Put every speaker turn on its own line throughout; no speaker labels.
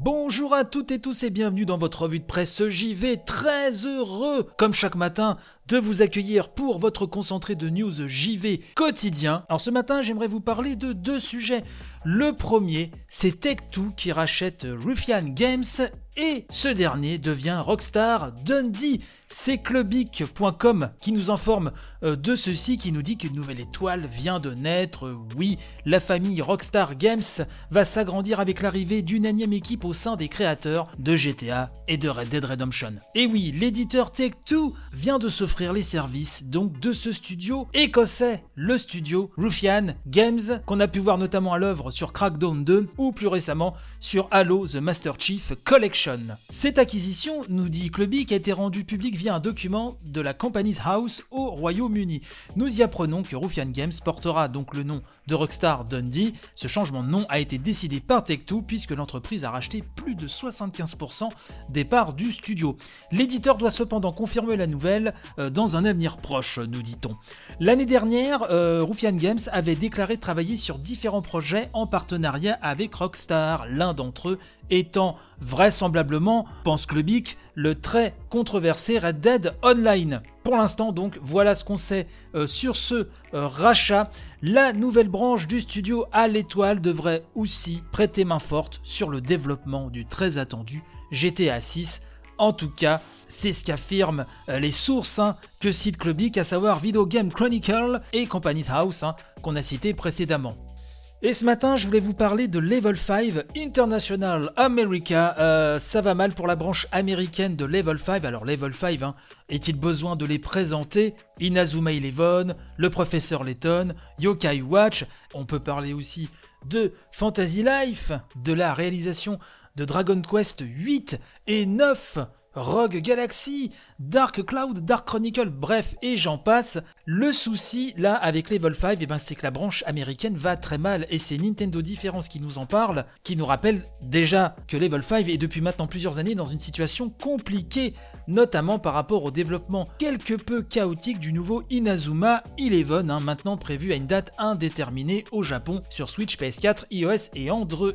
Bonjour à toutes et tous et bienvenue dans votre revue de presse JV. Très heureux, comme chaque matin, de vous accueillir pour votre concentré de news JV quotidien. Alors ce matin, j'aimerais vous parler de deux sujets. Le premier, c'est Tech2 qui rachète Ruffian Games et ce dernier devient Rockstar Dundee. C'est clubic.com qui nous informe euh, de ceci, qui nous dit qu'une nouvelle étoile vient de naître. Oui, la famille Rockstar Games va s'agrandir avec l'arrivée d'une énième équipe au sein des créateurs de GTA et de Red Dead Redemption. Et oui, l'éditeur Take-Two vient de s'offrir les services donc de ce studio écossais, le studio Ruffian Games, qu'on a pu voir notamment à l'œuvre sur Crackdown 2 ou plus récemment sur Halo The Master Chief Collection. Cette acquisition, nous dit Clubic, a été rendue publique via un document de la Company's House au Royaume-Uni. Nous y apprenons que Ruffian Games portera donc le nom de Rockstar Dundee. Ce changement de nom a été décidé par Tech2 puisque l'entreprise a racheté plus de 75% des parts du studio. L'éditeur doit cependant confirmer la nouvelle euh, dans un avenir proche, nous dit-on. L'année dernière, euh, Ruffian Games avait déclaré travailler sur différents projets en partenariat avec Rockstar, l'un d'entre eux étant vraisemblablement, pense Clubic, le très controversé Red Dead Online. Pour l'instant donc, voilà ce qu'on sait euh, sur ce euh, rachat. La nouvelle branche du studio à l'étoile devrait aussi prêter main forte sur le développement du très attendu GTA 6. En tout cas, c'est ce qu'affirment euh, les sources hein, que cite Clubic, à savoir Video Game Chronicle et Company's House, hein, qu'on a cité précédemment. Et ce matin, je voulais vous parler de Level 5 International America. Euh, ça va mal pour la branche américaine de Level 5. Alors Level 5, hein, est-il besoin de les présenter? Inazuma Eleven, le professeur Layton, Yokai Watch. On peut parler aussi de Fantasy Life, de la réalisation de Dragon Quest 8 et 9 Rogue Galaxy, Dark Cloud, Dark Chronicle, bref, et j'en passe. Le souci, là, avec Level 5, eh ben, c'est que la branche américaine va très mal, et c'est Nintendo Différence qui nous en parle, qui nous rappelle déjà que Level 5 est depuis maintenant plusieurs années dans une situation compliquée, notamment par rapport au développement quelque peu chaotique du nouveau Inazuma Eleven, hein, maintenant prévu à une date indéterminée au Japon sur Switch, PS4, iOS et Android.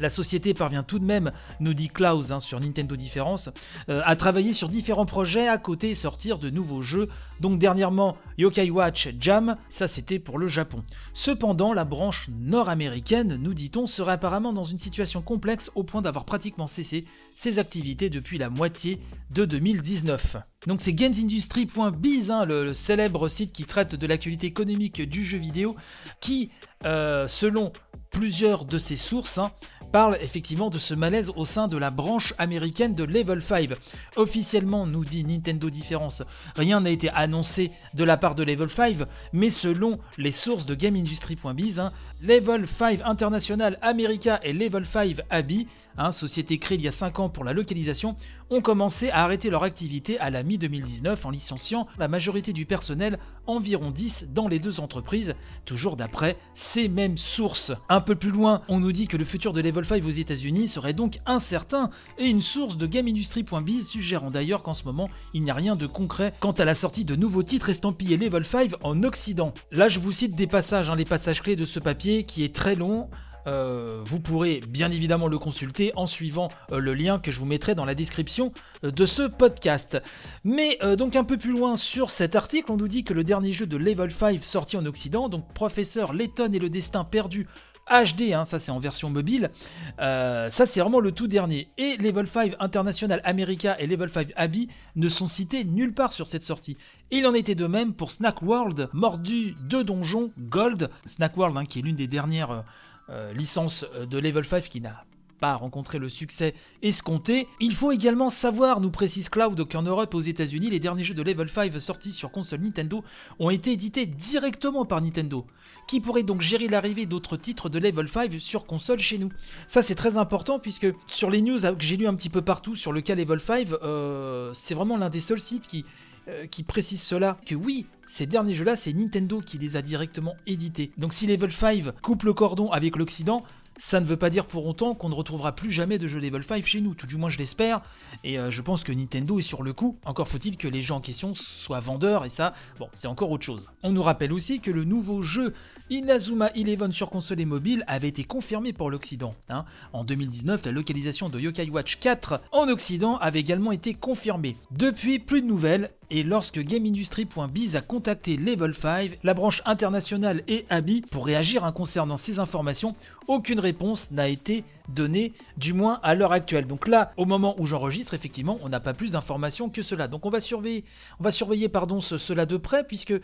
La société parvient tout de même, nous dit Klaus hein, sur Nintendo Différence, euh, à travailler sur différents projets à côté et sortir de nouveaux jeux. Donc dernièrement, Yokai Watch Jam, ça c'était pour le Japon. Cependant, la branche nord-américaine, nous dit-on, serait apparemment dans une situation complexe au point d'avoir pratiquement cessé ses activités depuis la moitié de 2019. Donc c'est gamesindustry.biz, hein, le, célèbre site qui traite de l'actualité économique du jeu vidéo, qui, euh, selon plusieurs de ses sources, hein, parle effectivement de ce malaise au sein de la branche américaine de Level 5. Officiellement, nous dit Nintendo Différence, rien n'a été annoncé de la part de Level 5, mais selon les sources de GameIndustry.biz, hein, Level 5 International America et Level 5 Abby, hein, société créée il y a 5 ans pour la localisation, ont commencé à arrêter leur activité à la mi-2019 en licenciant la majorité du personnel, environ 10 dans les deux entreprises, toujours d'après ces mêmes sources. Un peu plus loin, on nous dit que le futur de Level 5 aux États-Unis serait donc incertain, et une source de GameIndustry.biz suggérant d'ailleurs qu'en ce moment, il n'y a rien de concret quant à la sortie de nouveaux titres estampillés Level 5 en Occident. Là, je vous cite des passages, hein, les passages clés de ce papier qui est très long. Euh, vous pourrez bien évidemment le consulter en suivant euh, le lien que je vous mettrai dans la description euh, de ce podcast. Mais donc un peu plus loin sur cet article, on nous dit que le dernier jeu de Level 5 sorti en Occident, donc Professeur Letton et le destin perdu HD, hein, ça c'est en version mobile. ça c'est vraiment le tout dernier. Et Level 5 International America et Level 5 Abbey ne sont cités nulle part sur cette sortie. Il en était de même pour Snack World, mordu de donjon Gold. Snack World, hein, qui est l'une des dernières euh, euh, de Level 5 qui n'a pas rencontré le succès escompté. Il faut également savoir, nous précise Cloud, qu'en Europe et aux États-Unis, les derniers jeux de Level 5 sortis sur console Nintendo ont été édités directement par Nintendo, qui pourrait donc gérer l'arrivée d'autres titres de Level 5 sur console chez nous? Ça c'est très important puisque sur les news que j'ai lu un petit peu partout sur le cas Level 5, euh, c'est vraiment l'un des seuls sites qui euh, qui précise cela, que oui, ces derniers jeux-là, c'est Nintendo qui les a directement édités. Donc si Level 5 coupe le cordon avec l'Occident, ça ne veut pas dire pour autant qu'on ne retrouvera plus jamais de jeux Level 5 chez nous, tout du moins je l'espère, et euh, je pense que Nintendo est sur le coup, encore faut-il que les gens en question soient vendeurs, et ça, bon, c'est encore autre chose. On nous rappelle aussi que le nouveau jeu Inazuma Eleven sur console et mobile avait été confirmé pour l'Occident. Hein. En 2019, la localisation de Yokai Watch 4 en Occident avait également été confirmée. Depuis, plus de nouvelles, et lorsque GameIndustry.biz a contacté Level 5, la branche internationale et Abby pour réagir concernant ces informations, aucune réponse n'a été donnée, du moins à l'heure actuelle. Donc là, au moment où j'enregistre, effectivement, on n'a pas plus d'informations que cela. Donc on va surveiller, on va surveiller pardon, cela de près, puisque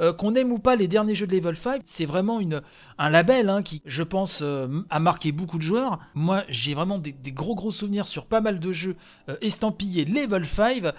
euh, qu'on aime ou pas les derniers jeux de Level 5, c'est vraiment un label hein, qui, je pense, euh, a marqué beaucoup de joueurs. Moi, j'ai vraiment des, gros gros souvenirs sur pas mal de jeux euh, estampillés Level 5.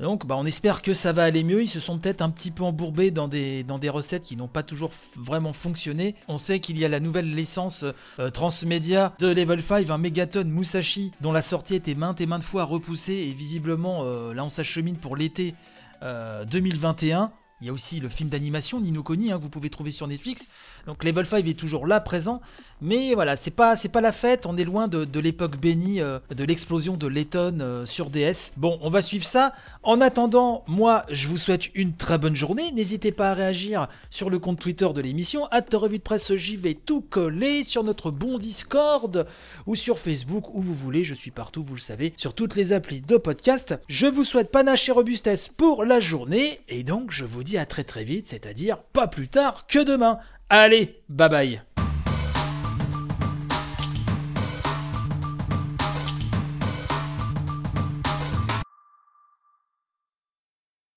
Donc bah, on espère que ça va aller mieux. Ils se sont peut-être un petit peu embourbés dans des, recettes qui n'ont pas toujours vraiment fonctionné. On sait qu'il y a la nouvelle licence euh, transmédia de Level 5, un Megaton Musashi, dont la sortie était maintes et maintes fois repoussée. Et visiblement, euh, là on s'achemine pour l'été 2021. Il y a aussi le film d'animation Nino Koni hein, que vous pouvez trouver sur Netflix. Donc Level 5 est toujours là présent, mais voilà, c'est pas c'est pas la fête, on est loin de, l'époque bénie euh, de l'explosion de Letton euh, sur DS. Bon, on va suivre ça. En attendant, moi, je vous souhaite une très bonne journée. N'hésitez pas à réagir sur le compte Twitter de l'émission à revue de presse j'y vais tout coller sur notre bon Discord ou sur Facebook où vous voulez, je suis partout, vous le savez, sur toutes les applis de podcast. Je vous souhaite panache et robustesse pour la journée et donc je vous à très très vite, c'est-à-dire pas plus tard que demain. Allez, bye bye